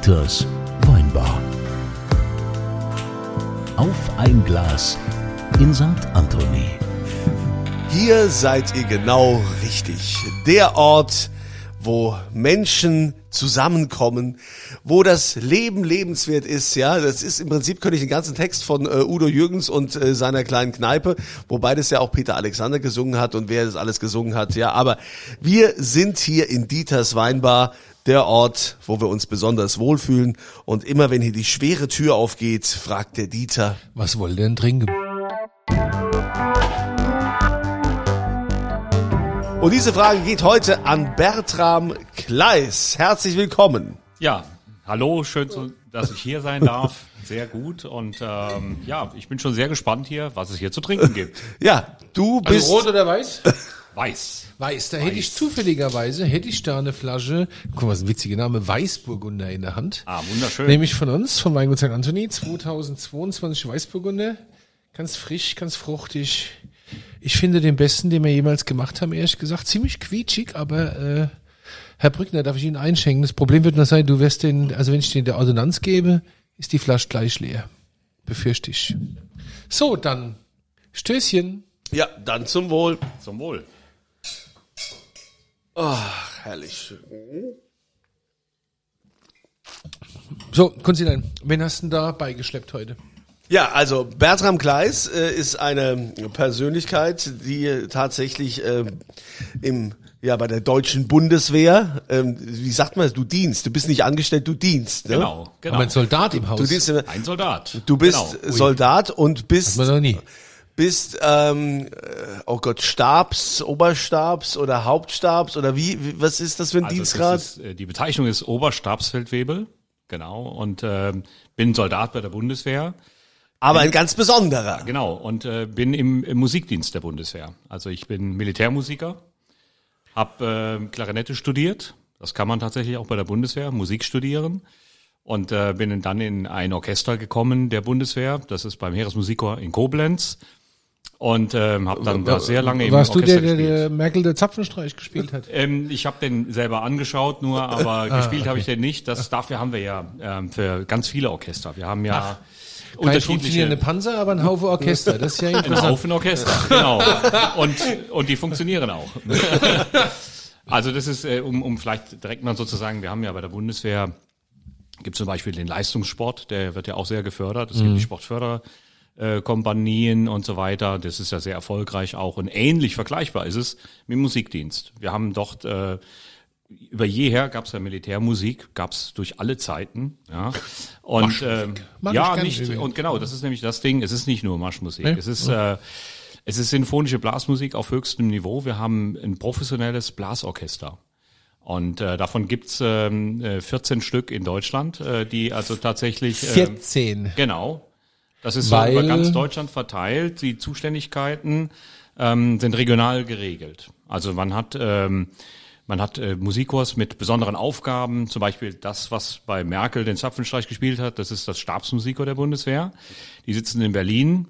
Dieters Weinbar. Auf ein Glas in St. Anthony. Hier seid ihr genau richtig. Der Ort, wo Menschen zusammenkommen, wo das Leben lebenswert ist, ja. Das ist im Prinzip, könnte ich den ganzen Text von äh, Udo Jürgens und äh, seiner kleinen Kneipe, wobei das ja auch Peter Alexander gesungen hat und wer das alles gesungen hat, ja. Aber wir sind hier in Dieters Weinbar, der Ort, wo wir uns besonders wohlfühlen. Und immer wenn hier die schwere Tür aufgeht, fragt der Dieter, Was wollt ihr denn trinken? Und diese Frage geht heute an Bertram Kleis. Herzlich willkommen. Ja, hallo, schön, zu, dass ich hier sein darf. Sehr gut. Und ähm, ja, ich bin schon sehr gespannt hier, was es hier zu trinken gibt. Ja, du bist. Also rot oder weiß? Weiß. Weiß. Da hätte ich zufälligerweise, hätte ich da eine Flasche, guck mal, was ein witziger Name, Weißburgunder in der Hand. Ah, wunderschön. Nämlich von uns, von Weingut St. Anthony, 2022 Weißburgunder. Ganz frisch, ganz fruchtig. Ich finde den besten, den wir jemals gemacht haben, ehrlich gesagt. Ziemlich quietschig, aber äh, Herr Brückner, darf ich Ihnen einschenken? Das Problem wird nur sein, du wirst den, also wenn ich den der Ordonnanz gebe, ist die Flasche gleich leer. Befürchte ich. So, dann Stößchen. Ja, dann zum Wohl. Zum Wohl. Ach, herrlich. So, Konstantin, wen hast du denn da beigeschleppt heute? Ja, also Bertram Kleis äh, ist eine Persönlichkeit, die tatsächlich äh, im ja bei der deutschen Bundeswehr, ähm, wie sagt man, das? du dienst, du bist nicht angestellt, du dienst. Ne? Genau, genau. Aber ein Soldat im Haus. Du dienst, in- Ein Soldat. du bist Genau. Soldat und bist Hat man noch nie. Bist ähm, äh, oh Gott Stabs, Oberstabs oder Hauptstabs oder wie, wie was ist das für ein Also Dienstgrad? ist, äh, die Bezeichnung ist Oberstabsfeldwebel. Genau. Und ähm, bin Soldat bei der Bundeswehr. Aber ein ganz besonderer. Genau. Und äh, bin im, im Musikdienst der Bundeswehr. Also ich bin Militärmusiker, habe äh, Klarinette studiert. Das kann man tatsächlich auch bei der Bundeswehr, Musik studieren. Und äh, bin dann in ein Orchester gekommen der Bundeswehr. Das ist beim Heeresmusikchor in Koblenz. Und ähm, habe dann da sehr lange im Warst du Orchester der, der, gespielt. der Merkel der Zapfenstreich gespielt hat? Ähm, ich habe den selber angeschaut, nur aber Ah, gespielt habe ich den nicht. Das dafür haben wir ja ähm, für ganz viele Orchester. Wir haben ja Kein funktionierende Panzer, aber ein Haufe Orchester. Das ist ja ein interessant. Haufen Orchester, genau. Und, und die funktionieren auch. Also das ist, äh, um, um vielleicht direkt mal so zu sagen, wir haben ja bei der Bundeswehr, gibt zum Beispiel den Leistungssport, der wird ja auch sehr gefördert. Es gibt die Sportförder. Äh, Kompanien und so weiter. Das ist ja sehr erfolgreich auch und ähnlich vergleichbar ist es mit dem Musikdienst. Wir haben dort äh, über jeher gab es ja Militärmusik, gab es durch alle Zeiten, ja. Und ich ja, nicht übrigens. und genau, das ist nämlich das Ding. Es ist nicht nur Marschmusik, Nee? es ist äh, es ist sinfonische Blasmusik auf höchstem Niveau. Wir haben ein professionelles Blasorchester. Und äh, davon gibt's ähm, äh, 14 Stück in Deutschland, äh, die also tatsächlich äh, 14. Genau. Das ist Weil- so über ganz Deutschland verteilt. Die Zuständigkeiten ähm, sind regional geregelt. Also man hat ähm, man hat äh, Musikkurs mit besonderen Aufgaben, zum Beispiel das, was bei Merkel den Zapfenstreich gespielt hat, das ist das Stabsmusiker der Bundeswehr. Die sitzen in Berlin,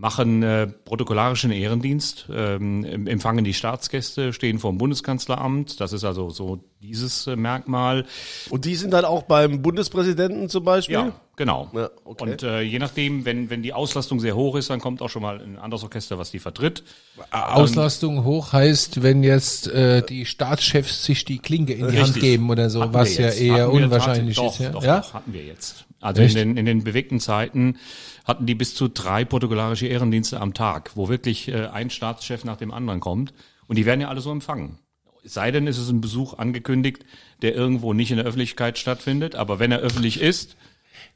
machen äh, protokollarischen Ehrendienst, ähm, em- empfangen die Staatsgäste, stehen vor dem Bundeskanzleramt. Das ist also so dieses äh, Merkmal. Und die sind dann auch beim Bundespräsidenten zum Beispiel? Ja, genau. Ja, okay. Und äh, je nachdem, wenn, wenn die Auslastung sehr hoch ist, dann kommt auch schon mal ein anderes Orchester, was die vertritt. Auslastung hoch heißt, wenn jetzt äh, die Staatschefs sich die Klinke in die Hand Richtig. geben oder so, Hatten was ja eher Hatten unwahrscheinlich tatsächlich- ist. Doch, Ja? doch, ja? doch, hatten wir jetzt. Also in den, in den bewegten Zeiten hatten die bis zu drei protokollarische Ehrendienste am Tag, wo wirklich äh, ein Staatschef nach dem anderen kommt. Und die werden ja alle so empfangen. Es sei denn, es ist ein Besuch angekündigt, der irgendwo nicht in der Öffentlichkeit stattfindet. Aber wenn er öffentlich ist,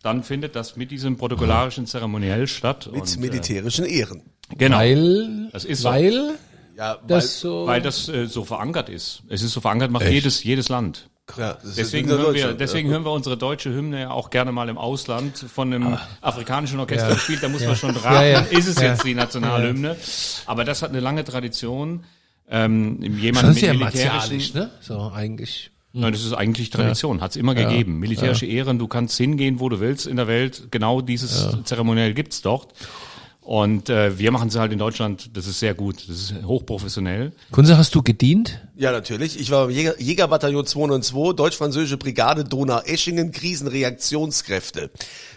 dann findet das mit diesem protokollarischen Zeremoniell statt. Mit Und, militärischen Ehren. äh, genau. Weil, Das ist so. weil Ja, das so. Weil das äh, so verankert ist. Es ist so verankert, macht jedes, jedes Land. Ja, das ist Deswegen, hören wir, deswegen ja. hören wir unsere deutsche Hymne ja auch gerne mal im Ausland von einem afrikanischen Orchester gespielt. Da muss man schon raten, Ja, ja. ist es Ja. jetzt die Nationalhymne? Aber das hat eine lange Tradition. Ähm, jemand mit sehr militärischen, martialisch, ne? So eigentlich. Nein, das ist eigentlich Tradition, hat's immer gegeben. Militärische Ehren, du kannst hingehen, wo du willst in der Welt. Genau dieses Zeremoniell gibt's dort. Und äh, wir machen es halt in Deutschland, das ist sehr gut, das ist hochprofessionell. Kunze, hast du gedient? Ja, natürlich. Ich war beim Jäger, Jägerbataillon 202, Deutsch-Französische Brigade Donau-Eschingen, Krisenreaktionskräfte.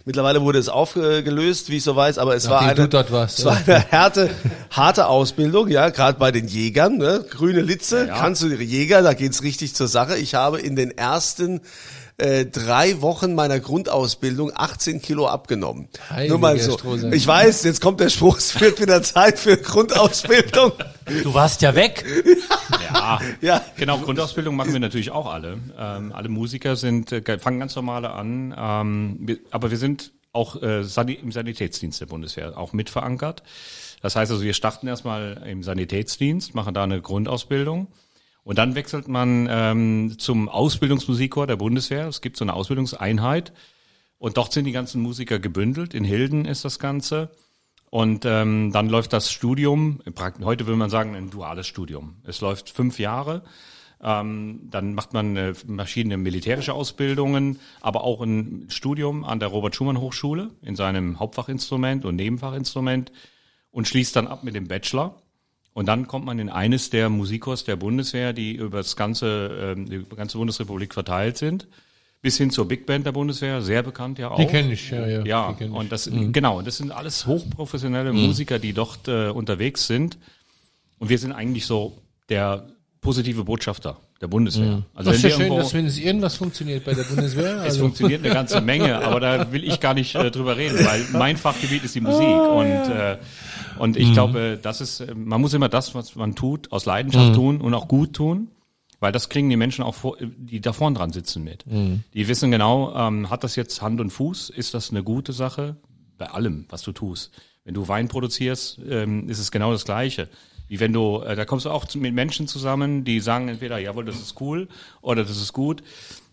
Mittlerweile wurde es aufgelöst, wie ich so weiß, aber es war eine, dort warst, es ja. war eine harte, harte Ausbildung, ja, gerade bei den Jägern, ne? grüne Litze, ja. kannst du Jäger, da geht's richtig zur Sache. Ich habe in den ersten äh, drei Wochen meiner Grundausbildung 18 Kilo abgenommen. Heiliger Nur mal so. Strohsack. Ich weiß, jetzt kommt der Spruch, es wird wieder Zeit für Grundausbildung. Du warst ja weg. Ja, Ja. genau. Grundausbildung machen wir natürlich auch alle. Ähm, alle Musiker sind äh, fangen ganz normale an, ähm, wir, aber wir sind auch äh, im Sanitätsdienst der Bundeswehr auch mit verankert. Das heißt also, wir starten erstmal im Sanitätsdienst, machen da eine Grundausbildung. Und dann wechselt man ähm, zum Ausbildungsmusikchor der Bundeswehr. Es gibt so eine Ausbildungseinheit. Und dort sind die ganzen Musiker gebündelt. In Hilden ist das Ganze. Und ähm, dann läuft das Studium, heute will man sagen, ein duales Studium. Es läuft fünf Jahre. Ähm, dann macht man äh, verschiedene militärische Ausbildungen, aber auch ein Studium an der Robert-Schumann-Hochschule in seinem Hauptfachinstrument und Nebenfachinstrument und schließt dann ab mit dem Bachelor. Und dann kommt man in eines der Musikchors der Bundeswehr, die über das ganze, ähm, die ganze Bundesrepublik verteilt sind, bis hin zur Big Band der Bundeswehr, sehr bekannt ja auch. Die kenne ich, ja, ja. Ja, und das genau, das sind alles hochprofessionelle Musiker, die dort äh, unterwegs sind. Und wir sind eigentlich so der positive Botschafter der Bundeswehr. Also Das ist ja schön, dass wenn es irgendwas funktioniert bei der Bundeswehr. es Also, funktioniert eine ganze Menge, aber da will ich gar nicht äh, drüber reden, weil mein Fachgebiet ist die Musik und äh, und ich glaube, das ist, man muss immer das, was man tut, aus Leidenschaft tun und auch gut tun, weil das kriegen die Menschen auch, vor, die da vorn dran sitzen mit. Die wissen genau, ähm, hat das jetzt Hand und Fuß, ist das eine gute Sache? Bei allem, was du tust. Wenn du Wein produzierst, ähm, ist es genau das Gleiche. Wie wenn du, äh, da kommst du auch mit Menschen zusammen, die sagen entweder, jawohl, das ist cool oder das ist gut.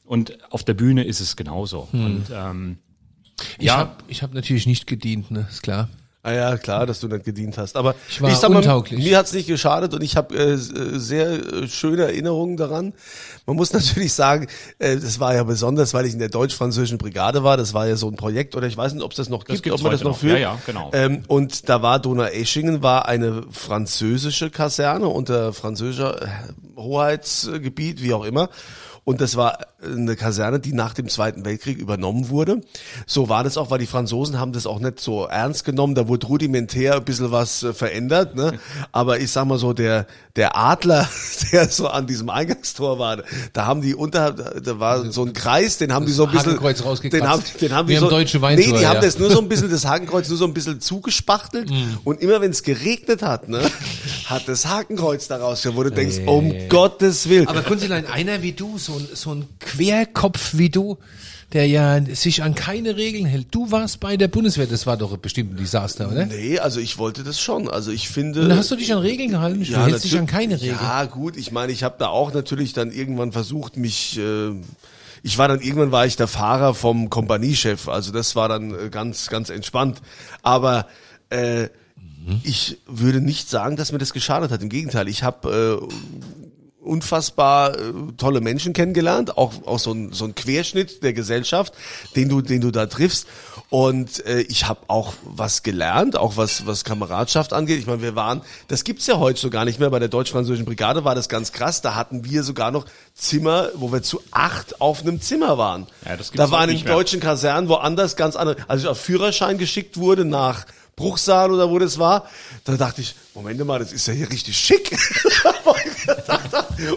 Und auf der Bühne ist es genauso. Und ähm, ich ja. habe ich hab natürlich nicht gedient, ne, ist klar. Ah ja, klar, dass du nicht gedient hast. Aber Ich war sag mal, untauglich. mir hat's nicht geschadet und ich habe äh, sehr äh, schöne Erinnerungen daran. Man muss natürlich sagen, äh, das war ja besonders, weil ich in der deutsch-französischen Brigade war. Das war ja so ein Projekt oder ich weiß nicht, ob es das noch gibt, gibt's ob man das noch noch. führt. Ja, ja, genau. Ähm, und da war Donau-Eschingen war eine französische Kaserne unter französischer äh, Hoheitsgebiet, wie auch immer. Und das war eine Kaserne, die nach dem Zweiten Weltkrieg übernommen wurde. So war das auch, weil die Franzosen haben das auch nicht so ernst genommen. Da wurde rudimentär ein bisschen was äh, verändert. Ne? Aber ich sag mal so, der, der Adler, der so an diesem Eingangstor war, da haben die unter, da war so ein Kreis, den haben die so ein bisschen, Hakenkreuz rausgekratzt. den haben, den haben Wie die so, Deutsche nee, Weintor, die haben ja. das nur so ein bisschen, das Hakenkreuz nur so ein bisschen zugespachtelt. Mhm. Und immer wenn es geregnet hat, ne, hat das Hakenkreuz daraus, wo du denkst, um Gottes Willen. Aber Kunzilein, einer wie du, so ein, so ein Querkopf wie du, der ja sich an keine Regeln hält. Du warst bei der Bundeswehr, das war doch bestimmt ein Desaster, oder? Nee, also ich wollte das schon. Also ich finde. Und hast du dich an Regeln gehalten? du hältst dich an keine Regeln. Ja, gut, ich meine, ich habe da auch natürlich dann irgendwann versucht, mich. Äh, ich war dann irgendwann war ich der Fahrer vom Kompaniechef, also das war dann äh, ganz ganz entspannt. Aber äh, ich würde nicht sagen, dass mir das geschadet hat. Im Gegenteil, ich habe äh, unfassbar äh, tolle Menschen kennengelernt, auch, auch so ein, so ein Querschnitt der Gesellschaft, den du, den du da triffst. Und äh, ich habe auch was gelernt, auch was, was Kameradschaft angeht. Ich meine, wir waren, das gibt's ja heute so gar nicht mehr. Bei der deutsch-französischen Brigade war das ganz krass. Da hatten wir sogar noch Zimmer, wo wir zu acht auf einem Zimmer waren. Ja, das gibt's da waren in deutschen Kasernen woanders ganz andere. Als ich auf Führerschein geschickt wurde nach Bruchsal oder wo das war, da dachte ich, Moment mal, das ist ja hier richtig schick.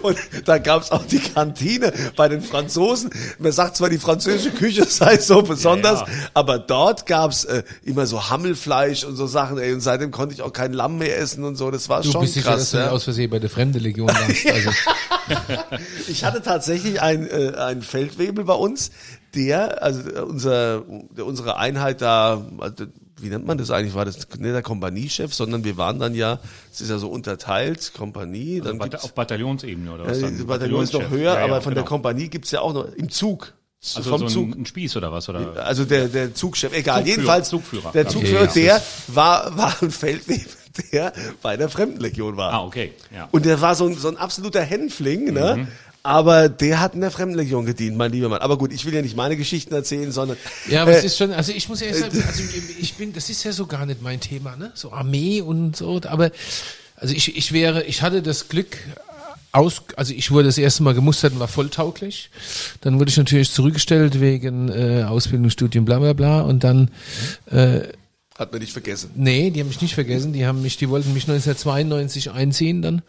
Und da gab's auch die Kantine bei den Franzosen. Man sagt zwar, die französische Küche sei so besonders, Ja, ja. aber dort gab's äh, immer so Hammelfleisch und so Sachen. Ey, und seitdem konnte ich auch kein Lamm mehr essen und so. Das war Du schon bist sicher, dass krass. du nicht Ja. aus Versehen bei der Fremde Legion warst. Also, Ich hatte tatsächlich ein, äh, einen Feldwebel bei uns, der, also unser, der, unsere Einheit da, also, wie nennt man das eigentlich? War das nicht der Kompaniechef, sondern wir waren dann ja, es ist ja so unterteilt, Kompanie, dann Bata- auf Bataillonsebene oder was? äh, dann? Bataillon ist noch höher, Ja, ja, aber von der genau. Kompanie gibt's ja auch noch im Zug. Also vom so Zug. ein, ein Spieß oder was? Oder? Also der, der Zugchef, egal, Zugführer, jedenfalls Zugführer. der Okay, Zugführer, ja. der war, war ein Feldwebel, der bei der Fremdenlegion war. Ah, okay. Ja. Und der war so ein, so ein absoluter Hänfling, Mhm. Aber der hat in der Fremdenlegion gedient, mein lieber Mann. Aber gut, ich will ja nicht meine Geschichten erzählen, sondern ja, aber es äh, ist schon, also ich muss ehrlich sagen, also ich bin, das ist ja so gar nicht mein Thema, ne? So Armee und so, aber also ich, ich wäre, ich hatte das Glück, aus, also ich wurde das erste Mal gemustert und war volltauglich. Dann wurde ich natürlich zurückgestellt wegen äh, Ausbildung, Studium, bla bla bla. Und dann, äh, Hat man nicht vergessen. nee, die haben mich nicht vergessen. Die haben mich, die wollten mich 1992 einziehen dann.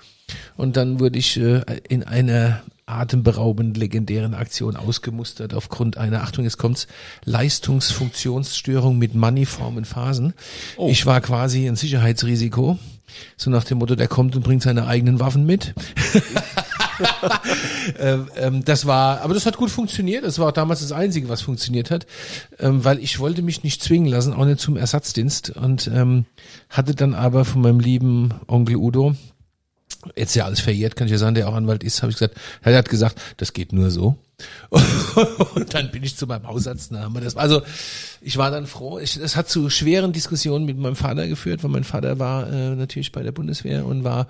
Und dann wurde ich äh, in einer atemberaubend legendären Aktion ausgemustert aufgrund einer, Achtung, jetzt kommt's, Leistungsfunktionsstörung mit maniformen Phasen. Ich war quasi ein Sicherheitsrisiko. So nach dem Motto, der kommt und bringt seine eigenen Waffen mit. ähm, ähm, das war, aber das hat gut funktioniert. Das war auch damals das Einzige, was funktioniert hat, ähm, weil ich wollte mich nicht zwingen lassen, auch nicht zum Ersatzdienst und hatte dann aber von meinem lieben Onkel Udo, jetzt ja alles verjährt, kann ich ja sagen, der auch Anwalt ist, habe ich gesagt, er hat gesagt, das geht nur so. Und dann bin ich zu meinem Hausarzt, da haben wir das. Also ich war dann froh. Ich, das hat zu schweren Diskussionen mit meinem Vater geführt, weil mein Vater war äh, natürlich bei der Bundeswehr und war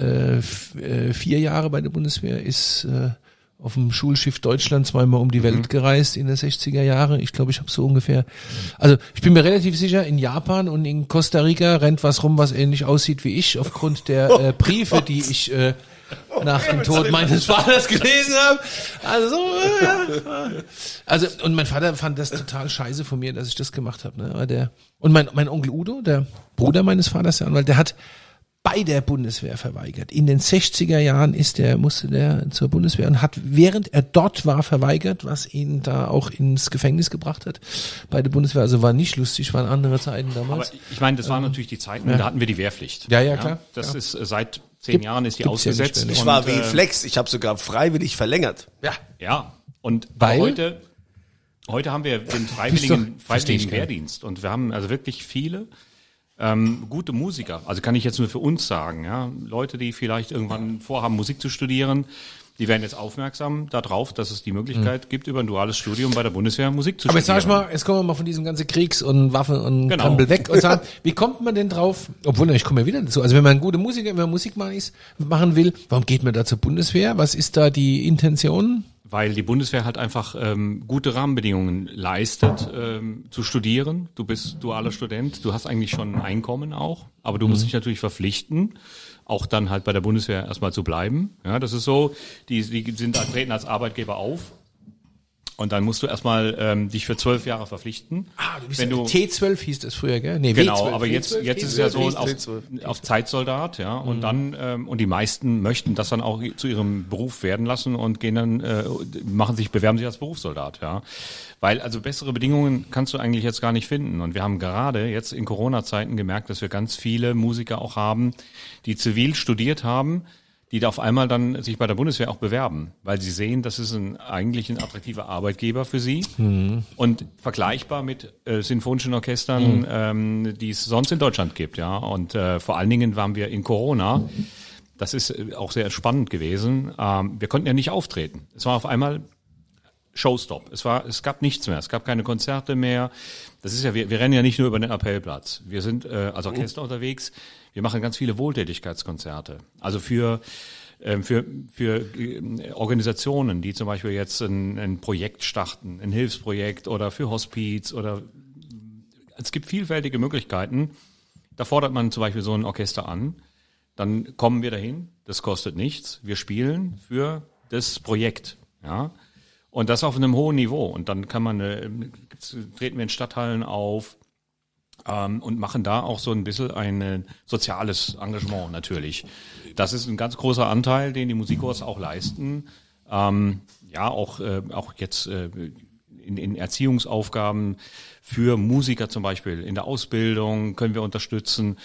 äh, äh, vier Jahre bei der Bundeswehr, ist äh, auf dem Schulschiff Deutschland zweimal um die Welt gereist in den 60er Jahre. Ich glaube, ich habe so ungefähr, also ich bin mir relativ sicher, in Japan und in Costa Rica rennt was rum, was ähnlich aussieht wie ich, aufgrund der äh, Briefe, die ich äh, nach dem Tod meines Vaters gelesen habe. Also, so, äh, also und mein Vater fand das total scheiße von mir, dass ich das gemacht habe. Ne? Aber der und mein mein Onkel Udo, der Bruder meines Vaters, der Anwalt, der hat bei der Bundeswehr verweigert. In den 60er Jahren ist der, musste der zur Bundeswehr und hat, während er dort war, verweigert, was ihn da auch ins Gefängnis gebracht hat bei der Bundeswehr. Also war nicht lustig, waren andere Zeiten Aber damals. ich meine, das waren natürlich die Zeiten, da hatten wir die Wehrpflicht. Ja, ja, klar. Das Ja. ist äh, seit zehn Gibt- Jahren ist die ja ausgesetzt. mehr? Ich war wie äh, Flex. Ich habe sogar freiwillig verlängert. ja. Ja, und Weil? heute, heute haben wir den freiwilligen, freiwilligen. Wehrdienst und wir haben also wirklich viele ähm, gute Musiker. Also kann ich jetzt nur für uns sagen, ja, Leute, die vielleicht irgendwann vorhaben, Musik zu studieren, die werden jetzt aufmerksam darauf, dass es die Möglichkeit gibt, über ein duales Studium bei der Bundeswehr Musik zu Mhm. Aber jetzt sag studieren. ich mal, jetzt kommen wir mal von diesem ganzen Kriegs- und Waffen- und Genau. Krempel weg und sagen, wie kommt man denn drauf? Obwohl, ich komme ja wieder dazu. Also wenn man ein guter Musiker, wenn man Musik machen will, warum geht man da zur Bundeswehr? Was ist da die Intention? Weil die Bundeswehr halt einfach ähm, gute Rahmenbedingungen leistet, ähm, zu studieren. Du bist dualer Student, du hast eigentlich schon ein Einkommen auch, aber du musst dich natürlich verpflichten, auch dann halt bei der Bundeswehr erstmal zu bleiben. Ja, das ist so, die, die sind treten als Arbeitgeber auf und dann musst du erstmal ähm, dich für zwölf Jahre verpflichten. Ah, du bist Wenn ja, du- T12 hieß das früher, gell? Nee, Genau, W12, aber jetzt, W12, jetzt ist es ja so T12, auf, T12. auf Zeitsoldat, ja, und dann ähm, und die meisten möchten das dann auch zu ihrem Beruf werden lassen und gehen dann äh, machen sich bewerben sich als Berufssoldat, ja, weil also bessere Bedingungen kannst du eigentlich jetzt gar nicht finden und wir haben gerade jetzt in Corona-Zeiten gemerkt, dass wir ganz viele Musiker auch haben, die zivil studiert haben, die da auf einmal dann sich bei der Bundeswehr auch bewerben, weil sie sehen, das ist ein, eigentlich ein attraktiver Arbeitgeber für sie und vergleichbar mit äh, sinfonischen Orchestern, ähm, die es sonst in Deutschland gibt, ja. Und äh, vor allen Dingen waren wir in Corona. Das ist äh, auch sehr spannend gewesen. Ähm, wir konnten ja nicht auftreten. Es war auf einmal Showstop. Es war, es gab nichts mehr. Es gab keine Konzerte mehr. Das ist ja, wir, wir rennen ja nicht nur über den Appellplatz. Wir sind äh, als Orchester unterwegs. Wir machen ganz viele Wohltätigkeitskonzerte. Also für ähm, für, für äh, Organisationen, die zum Beispiel jetzt ein, ein Projekt starten, ein Hilfsprojekt oder für Hospiz oder es gibt vielfältige Möglichkeiten. Da fordert man zum Beispiel so ein Orchester an. Dann kommen wir dahin. Das kostet nichts. Wir spielen für das Projekt. Ja. Und das auf einem hohen Niveau. Und dann kann man, äh, treten wir in Stadthallen auf ähm, und machen da auch so ein bisschen ein äh, soziales Engagement natürlich. Das ist ein ganz großer Anteil, den die Musikhors auch leisten. Ähm, ja, auch, äh, auch jetzt äh, in, in Erziehungsaufgaben für Musiker zum Beispiel, in der Ausbildung können wir unterstützen.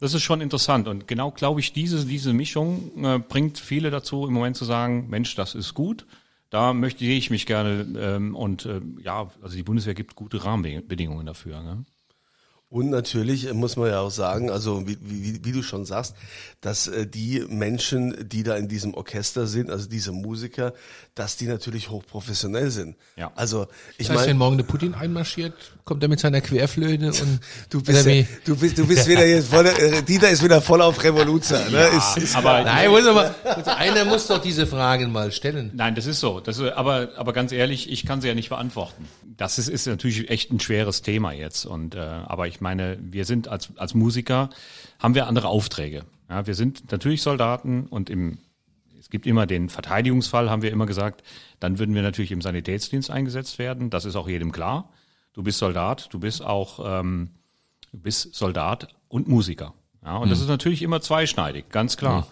Das ist schon interessant und genau glaube ich, diese, diese Mischung äh, bringt viele dazu, im Moment zu sagen, Mensch, das ist gut, da möchte ich mich gerne ähm, und äh, ja, also die Bundeswehr gibt gute Rahmenbedingungen dafür. Ne? Und natürlich äh, muss man ja auch sagen, also wie, wie, wie du schon sagst, dass äh, die Menschen, die da in diesem Orchester sind, also diese Musiker, dass die natürlich hochprofessionell sind. Ja. Also ich Das heißt, wenn meine, morgen der Putin einmarschiert, kommt er mit seiner Querflöte und du bist, Oder ja, wie? du bist, du bist wieder jetzt voll, äh, Dieter ist wieder voll auf Revoluzer. Ne? ist, ist aber Nein, muss aber, einer muss doch diese Fragen mal stellen. Nein, das ist so. Das ist, aber, aber ganz ehrlich, ich kann sie ja nicht beantworten. Das ist, ist natürlich echt ein schweres Thema jetzt. Und, äh, aber ich meine, wir sind als, als Musiker, haben wir andere Aufträge. Ja, wir sind natürlich Soldaten und im, Es gibt immer den Verteidigungsfall, haben wir immer gesagt, dann würden wir natürlich im Sanitätsdienst eingesetzt werden. Das ist auch jedem klar. Du bist Soldat, du bist auch ähm, du bist Soldat und Musiker. Ja, und das ist natürlich immer zweischneidig, ganz klar.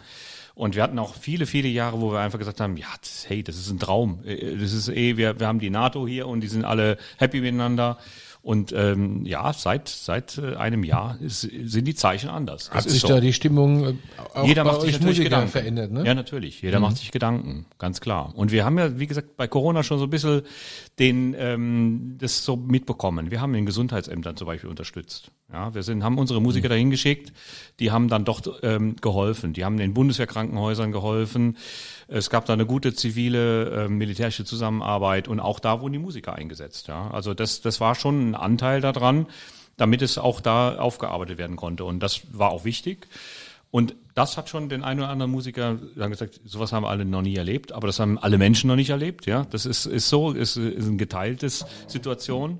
Und wir hatten auch viele, viele Jahre, wo wir einfach gesagt haben, ja, das, hey, das ist ein Traum. Äh, Das ist eh, wir, wir haben die NATO hier und die sind alle happy miteinander. Und ähm, ja, seit seit äh, einem Jahr ist, sind die Zeichen anders. Das Hat sich so. da die Stimmung äh, auch Jeder bei macht sich natürlich Musiker Gedanken. verändert, ne? Ja, natürlich. Jeder macht sich Gedanken, ganz klar. Und wir haben ja, wie gesagt, bei Corona schon so ein bisschen den, ähm, das so mitbekommen. Wir haben in Gesundheitsämtern zum Beispiel unterstützt. Ja, wir sind, haben unsere Musiker dahin geschickt, die haben dann doch ähm, geholfen. Die haben den Bundeswehrkrankenhäusern geholfen. Es gab da eine gute zivile, äh, militärische Zusammenarbeit und auch da wurden die Musiker eingesetzt. Ja, also das, das war schon ein Anteil daran, damit es auch da aufgearbeitet werden konnte. Und das war auch wichtig. Und das hat schon den einen oder anderen Musiker dann gesagt, sowas haben alle noch nie erlebt, aber das haben alle Menschen noch nicht erlebt, ja. Das ist, ist so, ist, ist ein geteiltes Situation.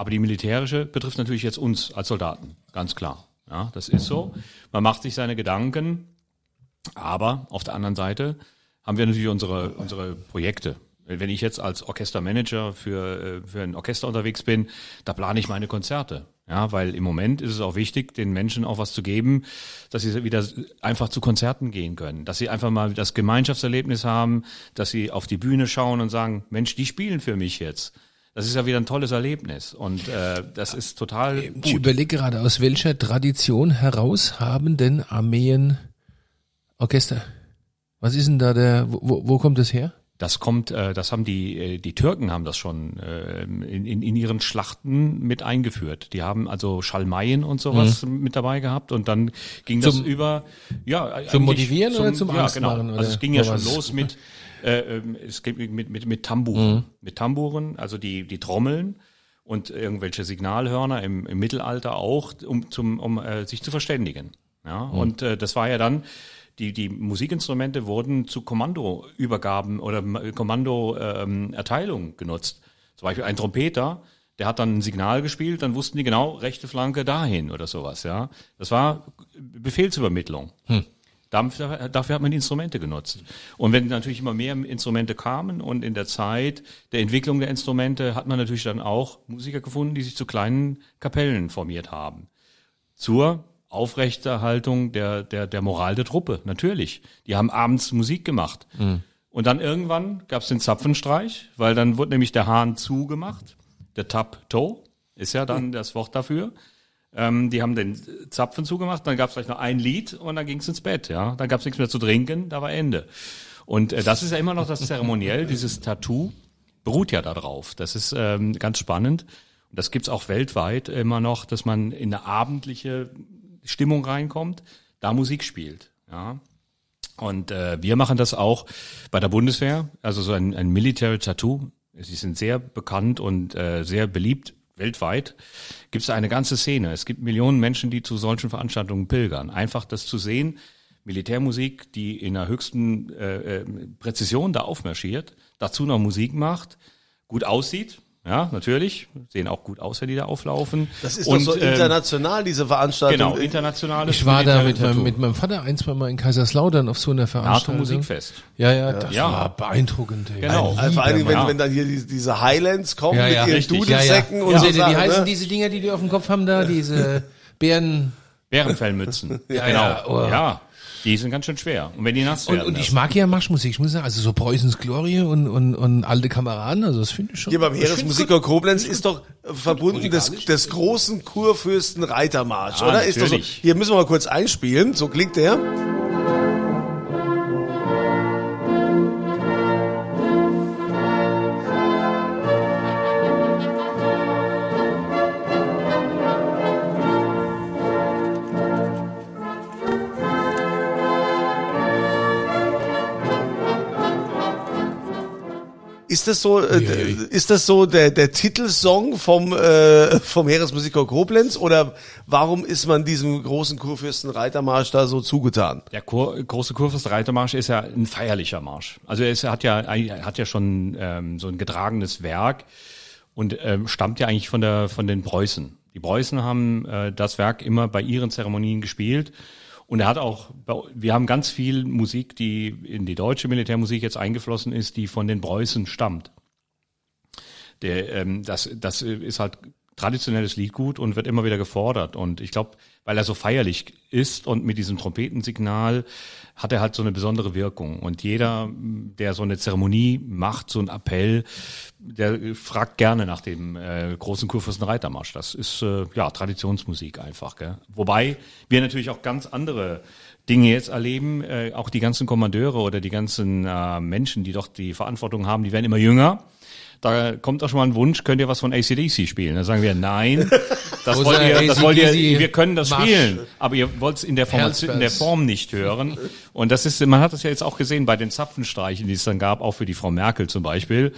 Aber die militärische betrifft natürlich jetzt uns als Soldaten, ganz klar. Ja, das ist so. Man macht sich seine Gedanken, aber auf der anderen Seite haben wir natürlich unsere, unsere Projekte. Wenn ich jetzt als Orchestermanager für, äh, für ein Orchester unterwegs bin, da plane ich meine Konzerte. Ja, weil im Moment ist es auch wichtig, den Menschen auch was zu geben, dass sie wieder einfach zu Konzerten gehen können, dass sie einfach mal das Gemeinschaftserlebnis haben, dass sie auf die Bühne schauen und sagen, Mensch, die spielen für mich jetzt. Das ist ja wieder ein tolles Erlebnis und äh, das ist total Ich gut. überlege gerade, aus welcher Tradition heraus haben denn Armeen Orchester? Was ist denn da der, wo, wo- wo kommt das her? Das kommt, äh, das haben die äh, die Türken haben das schon äh, in, in, in ihren Schlachten mit eingeführt. Die haben also Schalmeien und sowas mit dabei gehabt und dann ging das Zum- über ja zum Motivieren oder zum ja, Angst genau. machen, oder Also es ging ja schon los mit äh, ähm, es ging mit mit mit Tamburen, Mhm. mit Tamburen, also die die Trommeln und irgendwelche Signalhörner im, im Mittelalter auch, um zum um äh, sich zu verständigen. Ja, Mhm. und äh, das war ja dann die, die Musikinstrumente wurden zu Kommandoübergaben oder Kommandoerteilung ähm, genutzt. Zum Beispiel ein Trompeter, der hat dann ein Signal gespielt, dann wussten die genau, rechte Flanke dahin oder sowas, ja. Das war Befehlsübermittlung. Dafür, dafür hat man die Instrumente genutzt. Und wenn natürlich immer mehr Instrumente kamen und in der Zeit der Entwicklung der Instrumente hat man natürlich dann auch Musiker gefunden, die sich zu kleinen Kapellen formiert haben zur Aufrechterhaltung der, der, der Moral der Truppe, natürlich. Die haben abends Musik gemacht. Und dann irgendwann gab es den Zapfenstreich, weil dann wurde nämlich der Hahn zugemacht. Der Tap-Toe ist ja dann das Wort dafür. Ähm, die haben den Zapfen zugemacht, dann gab es vielleicht noch ein Lied und dann ging es ins Bett. Ja, Dann gab es nichts mehr zu trinken, da war Ende. Und äh, das ist ja immer noch das Zeremoniell, dieses Tattoo beruht ja darauf. Das ist ähm, ganz spannend. Und das gibt's auch weltweit immer noch, dass man in eine abendliche Stimmung reinkommt, da Musik spielt. Ja. Und äh, wir machen das auch bei der Bundeswehr, also so ein, ein Military Tattoo. Sie sind sehr bekannt und äh, sehr beliebt weltweit. Gibt es eine ganze Szene. Es gibt Millionen Menschen, die zu solchen Veranstaltungen pilgern. Einfach das zu sehen, Militärmusik, die in der höchsten äh, äh, Präzision da aufmarschiert, dazu noch Musik macht, gut aussieht. Ja, natürlich. Sehen auch gut aus, wenn die da auflaufen. Das ist Und, doch so ähm, international, diese Veranstaltung. Genau, internationales Ich war da mit meinem, mit meinem Vater ein, zwei Mal in Kaiserslautern auf so einer Veranstaltung. NATO-Musikfest. Ja, ja, das Ja. war beeindruckend. Ey. Genau. Also vor Dingen, wenn, Ja. wenn dann hier diese, diese Highlands kommen Ja, ja, mit ihren richtig. Dudelsäcken ja, und ja. so die, die Sachen, heißen ne? diese Dinger, die die auf dem Kopf haben da, diese Bären. Bärenfellmützen. Ja, genau. ja, oh. Ja, die sind ganz schön schwer. Und wenn die nass Und, werden. und ich erst. mag ja Marschmusik, ich muss sagen, also so Preußens Glorie und, und, und alte Kameraden, also das finde ich schon. Hier beim ich Heeresmusiker Koblenz ist doch verbunden des, des großen Kurfürsten Reitermarsch, Ja, oder? Ist doch so, natürlich. hier müssen wir mal kurz einspielen, so klingt der. Ist das so, äh, ist das so der, der Titelsong vom, äh, vom Heeresmusiker Koblenz oder warum ist man diesem großen Kurfürsten Reitermarsch da so zugetan? Der Kur, große Kurfürstreitermarsch ist ja ein feierlicher Marsch. Also er ist, er hat ja er hat ja schon ähm, so ein getragenes Werk und ähm, stammt ja eigentlich von der von den Preußen. Die Preußen haben äh, das Werk immer bei ihren Zeremonien gespielt Und er hat auch, wir haben ganz viel Musik, die in die deutsche Militärmusik jetzt eingeflossen ist, die von den Preußen stammt. Der, ähm, das, das ist halt traditionelles Liedgut und wird immer wieder gefordert. Und ich glaube, weil er so feierlich ist und mit diesem Trompetensignal hat er halt so eine besondere Wirkung. Und jeder, der so eine Zeremonie macht, so ein Appell, der fragt gerne nach dem äh, großen Kurfürstenreitermarsch. Das ist äh, ja Traditionsmusik einfach. Gell? Wobei wir natürlich auch ganz andere Dinge jetzt erleben, äh, auch die ganzen Kommandeure oder die ganzen äh, Menschen, die doch die Verantwortung haben, die werden immer jünger. Da kommt auch schon mal ein Wunsch, könnt ihr was von ACDC spielen? Da sagen wir, nein, das Wo wollt ihr, das wollt ihr, wir können das spielen, aber ihr wollt es in der Formation, in der. Form nicht hören. Und das ist, man hat das ja jetzt auch gesehen bei den Zapfenstreichen, die es dann gab, auch für die Frau Merkel zum Beispiel.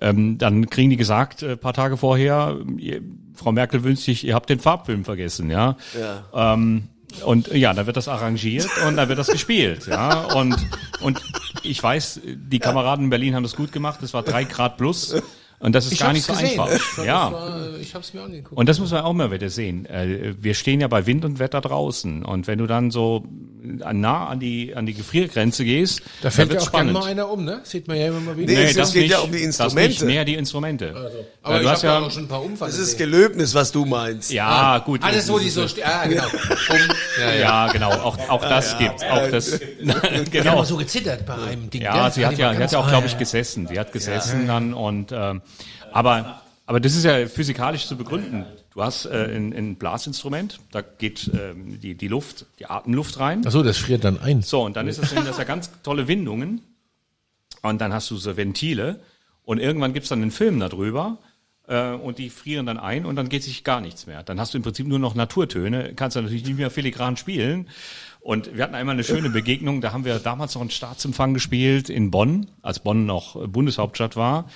Ähm, dann kriegen die gesagt, äh, paar Tage vorher, ihr, Frau Merkel wünscht sich, ihr habt den Farbfilm vergessen, ja. Ja. Ähm, und ja, da wird das arrangiert und da wird das gespielt, ja. Und, und ich weiß, die Kameraden in Berlin haben das gut gemacht. Es war drei Grad plus und das ist gar nicht so einfach. Das Ja. war, ich habe es mir angeguckt. Und das muss man auch mal wieder sehen. Äh, Wir stehen ja bei Wind und Wetter draußen. Und wenn du dann so nah an die, an die Gefriergrenze gehst, da fällt ja auch gerne mal einer um, ne? Sieht man ja immer mal wieder. Nee, es geht ja um die Das Instrumente. nicht, mehr die Instrumente. Aber Weil ich du hast habe ja ja, auch schon ein paar Unfälle Das ist gesehen. Gelöbnis, was du meinst. ja, gut. Alles, wo das die so stehen. Ah, genau. Um, ja, ja. Ja, genau. Auch, auch das gibt's. Auch das, genau. aber so gezittert bei einem Ding. Ja, sie hat ja, sie hat ja auch, ah, glaube ja, ich, ja. gesessen. Sie hat gesessen dann und ähm, aber aber das ist ja physikalisch zu begründen. Du hast äh, ein, ein Blasinstrument, da geht ähm, die die Luft, die Atemluft rein. Ach so, das friert dann ein. So und dann ist das, das ja ganz tolle Windungen und dann hast du so Ventile und irgendwann gibt's dann einen Film darüber. äh, Und die frieren dann ein und dann geht sich gar nichts mehr. Dann hast du im Prinzip nur noch Naturtöne, kannst du natürlich nicht mehr filigran spielen. Und wir hatten einmal eine schöne Begegnung, da haben wir damals noch einen Staatsempfang gespielt in Bonn, als Bonn noch Bundeshauptstadt war.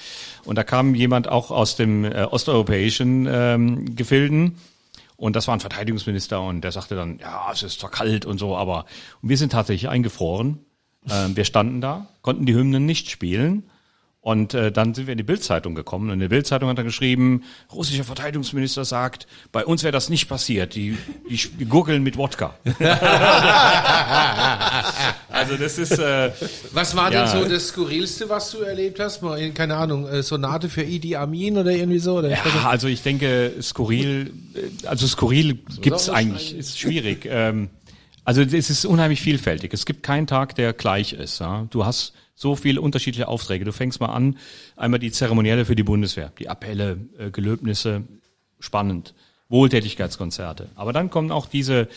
Und da kam jemand auch aus dem äh, osteuropäischen ähm, Gefilden. Und das war ein Verteidigungsminister und der sagte dann, ja, es ist zwar kalt und so, aber und wir sind tatsächlich eingefroren. Ähm, wir standen da, konnten die Hymnen nicht spielen. Und äh, dann sind wir in die Bildzeitung gekommen und in der Bildzeitung hat er geschrieben, russischer Verteidigungsminister sagt, bei uns wäre das nicht passiert, die, die, die gurgeln mit Wodka. also das ist, äh, Was war Ja. denn so das Skurrilste, was du erlebt hast? Mal, in- keine Ahnung, äh, Sonate für Idi Amin oder irgendwie so? Oder ja, also ich denke, skurril, äh, also skurril gibt's eigentlich, ist schwierig. Ähm, also es ist unheimlich vielfältig. Es gibt keinen Tag, der gleich ist. Ja? Du hast so viele unterschiedliche Aufträge. Du fängst mal an, einmal die Zeremonielle für die Bundeswehr, die Appelle, äh, Gelöbnisse, spannend, Wohltätigkeitskonzerte. Aber dann kommen auch diese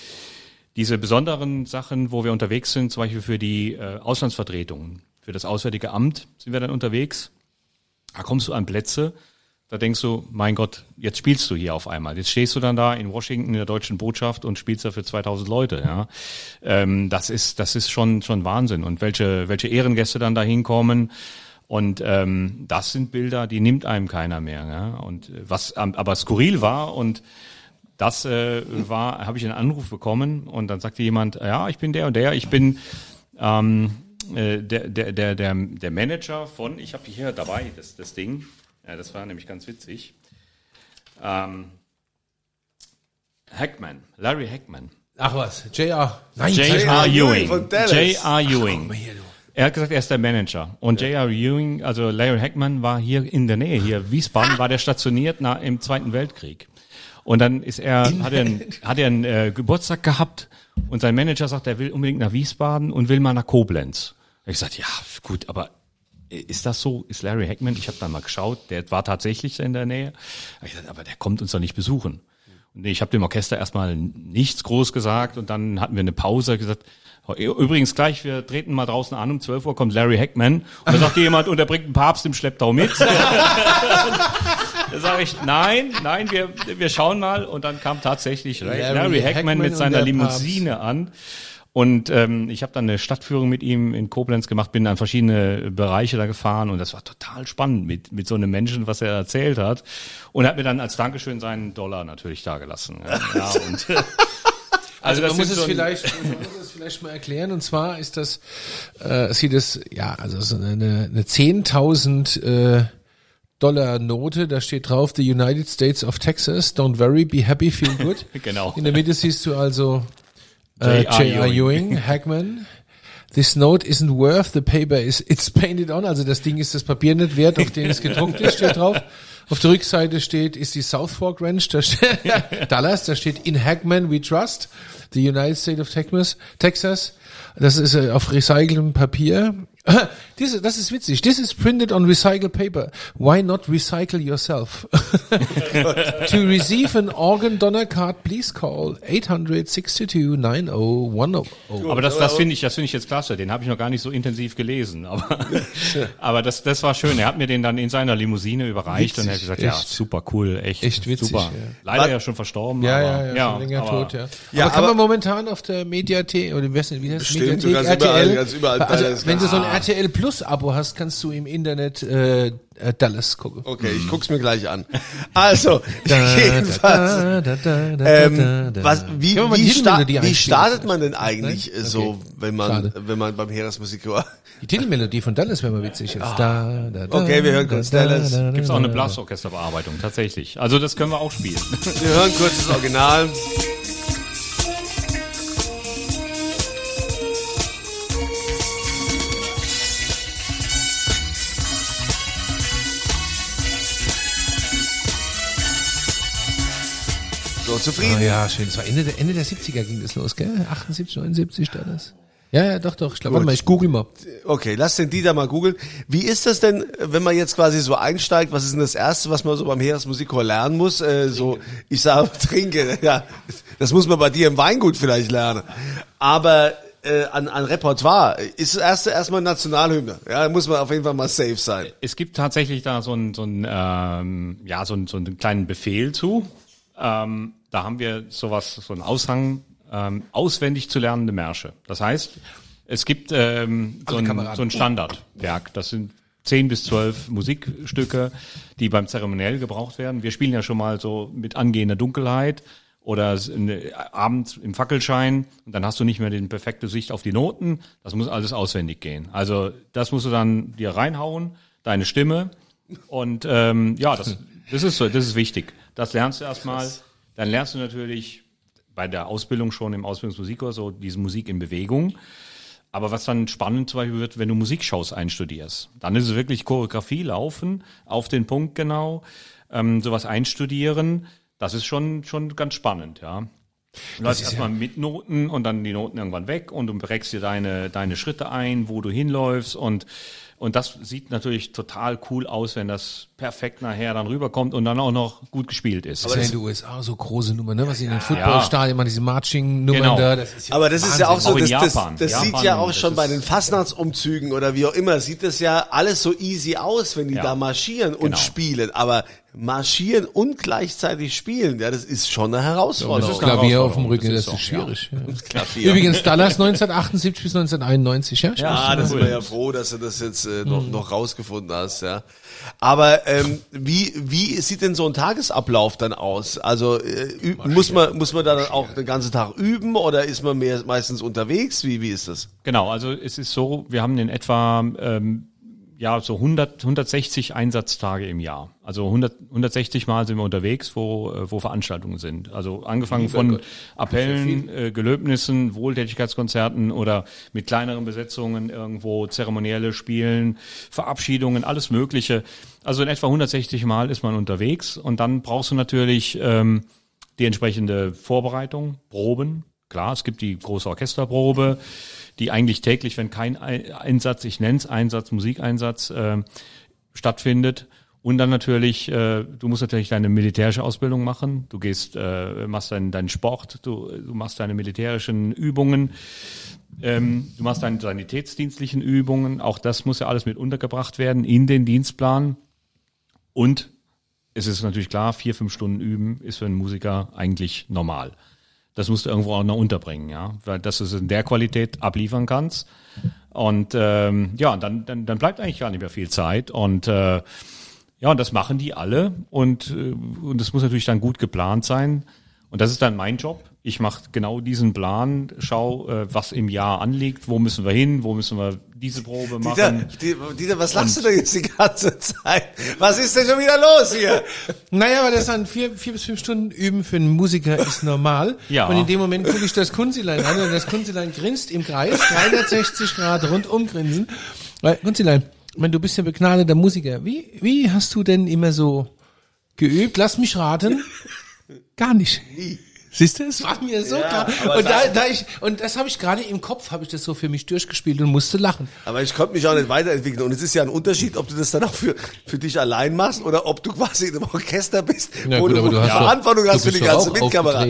diese besonderen Sachen, wo wir unterwegs sind, zum Beispiel für die äh, Auslandsvertretungen, für das Auswärtige Amt sind wir dann unterwegs. Da kommst du an Plätze, da denkst du, mein Gott, jetzt spielst du hier auf einmal. Jetzt stehst du dann da in Washington in der deutschen Botschaft und spielst da für 2000 Leute. Ja, ähm, das ist das ist schon schon Wahnsinn. Und welche welche Ehrengäste dann da hinkommen. Und ähm, das sind Bilder, die nimmt einem keiner mehr. Ja? Und äh, was aber skurril war und das äh, war, habe ich einen Anruf bekommen und dann sagte jemand, ja, ich bin der und der, ich bin ähm, äh, der, der, der, der, der Manager von, ich habe hier dabei das, das Ding, ja, das war nämlich ganz witzig. Ähm, Hackman, Larry Hackman. Ach was, JR. Nein, J.R. Ewing. J.R. Ewing. Er hat gesagt, er ist der Manager. Und J.R. Ewing, also Larry Hackman war hier in der Nähe, hier Wiesbaden, war der stationiert nach, im Zweiten Weltkrieg. Und dann ist er, hat er, einen, hat er einen äh, Geburtstag gehabt und sein Manager sagt, er will unbedingt nach Wiesbaden und will mal nach Koblenz. Ich sagte, ja, gut, aber ist das so? Ist Larry Hackman? Ich habe dann mal geschaut, der war tatsächlich in der Nähe. Ich sagte, aber der kommt uns doch nicht besuchen. Und ich habe dem Orchester erstmal nichts groß gesagt und dann hatten wir eine Pause gesagt, übrigens gleich, wir treten mal draußen an, um 12 Uhr kommt Larry Hackman und da sagte jemand, und er bringt einen Papst im Schlepptau mit. da sage ich, nein, nein, wir, wir schauen mal und dann kam tatsächlich Larry, Larry Hackman, Hackman mit seiner Limousine an. Und ähm, ich habe dann eine Stadtführung mit ihm in Koblenz gemacht, bin an verschiedene Bereiche da gefahren und das war total spannend mit mit so einem Menschen, was er erzählt hat. Und er hat mir dann als Dankeschön seinen Dollar natürlich dagelassen. Ja, und, Also, man das muss sind es so- vielleicht, man muss es vielleicht mal erklären. Und zwar ist das, äh, sieht es, ja, also so eine, eine 10.000 äh, Dollar Note. Da steht drauf: The United States of Texas. Don't worry, be happy, feel good. Genau. In der Mitte siehst du also Äh, J.R. Ewing, Hackman. This note isn't worth the paper is it's painted on. Also das Ding ist das Papier nicht wert, auf dem es gedruckt ist, steht drauf. Auf der Rückseite steht, ist die South Fork Ranch, da steht, Dallas, da steht in Hackman we trust, the United States of Texas. Texas. Das ist äh, auf recyceltem Papier. This, das ist witzig. This is printed on recycled paper. Why not recycle yourself? to receive an organ donor card, please call 862 9010. Aber das, das finde ich, das finde ich jetzt klasse. Den habe ich noch gar nicht so intensiv gelesen. Aber, aber das, das war schön. Er hat mir den dann in seiner Limousine überreicht und er hat Witzig, gesagt, ja, echt. super cool, echt, Echt witzig, super. ja. Leider ja schon verstorben. Ja, aber, ja, ja, schon länger aber tot, ja. Ja, aber kann aber- man momentan auf der Mediathek, oder wie heißt das, wie heißt das? Bestimmt, du Mediathek, kannst überall- kannst überall also, wenn du so ein. RTL Plus Abo hast, kannst du im Internet äh, äh, Dallas gucken. Okay, ich guck's mir gleich an. Also, jedenfalls. Ähm, was, wie, wie, die sta Titelmelodie wie startet man denn eigentlich Nein? so, Okay. wenn man, Schade. wenn man beim Heeresmusikchor? Die Titelmelodie von Dallas wäre mal witzig jetzt. Da, da, da, Okay, wir hören kurz da, Dallas. da, da, Gibt's auch eine. Blasorchesterbearbeitung, tatsächlich. Also das können wir auch spielen. Wir hören kurz das Original. Oh zufrieden? ja, schön. Das war Ende der, Ende der 70er ging das los, gell? 78, 79 Dallas. Ja, ja, doch, doch. Ich glaube, warte mal, ich google mal. Okay, lass den Dieter mal googeln. Wie ist das denn, wenn man jetzt quasi so einsteigt? Was ist denn das Erste, was man so beim Heeresmusikchor lernen muss? Äh, so, ich sage, trinke. Ja, das muss man bei dir im Weingut vielleicht lernen. Aber äh, an, an Repertoire ist das erste erstmal Nationalhymne. Ja, da muss man auf jeden Fall mal safe sein. Es gibt tatsächlich da so einen, so einen, ähm, ja, so einen, so einen kleinen Befehl zu. Ähm, da haben wir sowas, so einen Aushang, ähm, auswendig zu lernende Märsche. Das heißt, es gibt ähm, so, ein, so ein Standardwerk. Das sind zehn bis zwölf Musikstücke, die beim Zeremoniell gebraucht werden. Wir spielen ja schon mal so mit angehender Dunkelheit oder ne- abends im Fackelschein und dann hast du nicht mehr die perfekte Sicht auf die Noten. Das muss alles auswendig gehen. Also das musst du dann dir reinhauen, deine Stimme und ähm, ja, das, das ist so, das ist wichtig. Das lernst du erstmal. Dann lernst du natürlich bei der Ausbildung schon im Ausbildungsmusikkurs so diese Musik in Bewegung. Aber was dann spannend zum Beispiel wird, wenn du Musikshows einstudierst, dann ist es wirklich Choreografie laufen, auf den Punkt genau, ähm, sowas einstudieren, das ist schon, schon ganz spannend, ja. Du läufst erstmal mit Noten und dann die Noten irgendwann weg und du prägst dir deine, deine Schritte ein, wo du hinläufst und, und das sieht natürlich total cool aus, wenn das perfekt nachher dann rüberkommt und dann auch noch gut gespielt ist. Das ist ja in den USA so große Nummer, ne? Was in den Footballstadien, man diese Marching-Nummern Genau. da, das ist ja Aber das ist ja auch so, Auch in das, das, Japan. das sieht Japan, ja auch das schon bei den Fastnachtsumzügen oder wie auch immer, sieht das ja alles so easy aus, wenn die Ja. da marschieren und Genau. spielen. Aber marschieren und gleichzeitig spielen, ja, das ist schon eine Herausforderung. Das ist Klavier auf dem Rücken, das das ist ist so, ja. schwierig. Ja. Klavier. Übrigens Dallas 1978 bis 1991, ja? Ah, da sind wir ja froh, dass du das jetzt äh, noch, noch rausgefunden hast, ja. Aber ähm, wie, wie sieht denn so ein Tagesablauf dann aus? Also äh, muss man muss man da dann auch den ganzen Tag üben oder ist man mehr meistens unterwegs? Wie wie ist das? Genau, also es ist so, wir haben in etwa ähm, ja so 100, 160 Einsatztage im Jahr. Also 100, 160 Mal sind wir unterwegs, wo, äh, wo Veranstaltungen sind. Also angefangen von Appellen, äh, Gelöbnissen, Wohltätigkeitskonzerten oder mit kleineren Besetzungen irgendwo zeremonielle Spielen, Verabschiedungen, alles Mögliche. Also in etwa 160 Mal ist man unterwegs und dann brauchst du natürlich ähm, die entsprechende Vorbereitung, Proben. Klar, es gibt die große Orchesterprobe, die eigentlich täglich, wenn kein Ein- Einsatz, ich nenne es Einsatz, Musikeinsatz, äh, stattfindet. Und dann natürlich, äh, du musst natürlich deine militärische Ausbildung machen. Du gehst, äh, machst deinen, deinen Sport, du, du machst deine militärischen Übungen, ähm, du machst deine sanitätsdienstlichen Übungen. Auch das muss ja alles mit untergebracht werden in den Dienstplan. Und es ist natürlich klar, vier, fünf Stunden üben ist für einen Musiker eigentlich normal. Das musst du irgendwo auch noch unterbringen, ja, weil das es in der Qualität abliefern kannst. Und ähm, ja, dann, dann, dann bleibt eigentlich gar nicht mehr viel Zeit. Und äh, ja, und das machen die alle. Und äh, und das muss natürlich dann gut geplant sein. Und das ist dann mein Job, Ich mache genau diesen Plan, schau, äh, was im Jahr anliegt, wo müssen wir hin, wo müssen wir diese Probe machen. Dieter, Dieter, was lachst du denn jetzt die ganze Zeit? Was ist denn schon wieder los hier? Naja, aber das dann vier, vier bis fünf Stunden üben für einen Musiker ist normal. Ja. Und in dem Moment gucke ich das Kunzilein an und das Kunzilein grinst im Kreis, 360 Grad rundum grinsen. Weil, Kunzilein, wenn du bist ja begnadeter Musiker, wie, wie hast du denn immer so geübt? Lass mich raten. Gar nicht. Siehst du, es war mir so klar. aber Und, da, da ich, und das habe ich gerade im Kopf, habe ich das so für mich durchgespielt und musste lachen. Aber ich konnte mich auch nicht weiterentwickeln. Und es ist ja ein Unterschied, ob du das dann auch für, für dich allein machst oder ob du quasi in einem Orchester bist, Ja, wo gut, du, aber du hast doch- Verantwortung du hast für die doch ganze Mitkamera.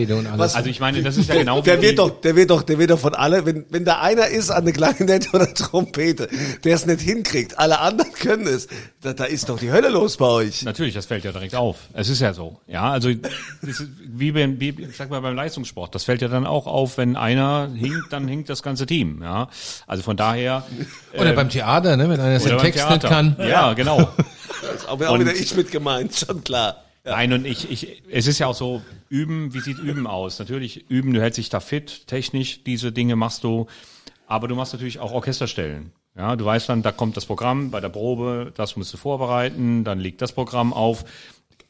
Also ich meine, das ist ja genau der, wird doch, der wird doch, der wird doch von alle, wenn, wenn da einer ist an der Klarinette oder Trompete, der es nicht hinkriegt, alle anderen können es, da, da ist doch die Hölle los bei euch. Natürlich, das fällt ja direkt auf. Es ist ja so. Ja, also das ist wie, wie ich sag mal beim Leistungssport. Das fällt ja dann auch auf, wenn einer hinkt, dann hinkt das ganze Team. Ja, also von daher. Oder beim Theater, ne, wenn einer seinen Text nicht kann. Ja, genau. Aber auch wieder ich mit gemeint, schon klar. Nein, und ich, ich, es ist ja auch so, üben, wie sieht üben aus? Natürlich, üben, du hältst dich da fit, technisch, diese Dinge machst du, aber du machst natürlich auch Orchesterstellen. Ja, du weißt dann, da kommt das Programm bei der Probe, das musst du vorbereiten, dann liegt das Programm auf.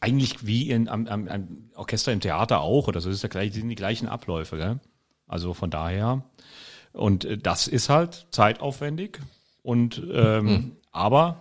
Eigentlich wie in, am, am, am Orchester im Theater auch, oder so, das ist ja gleich, sind die gleichen Abläufe, gell? Also von daher. Und äh, das ist halt zeitaufwendig und ähm, aber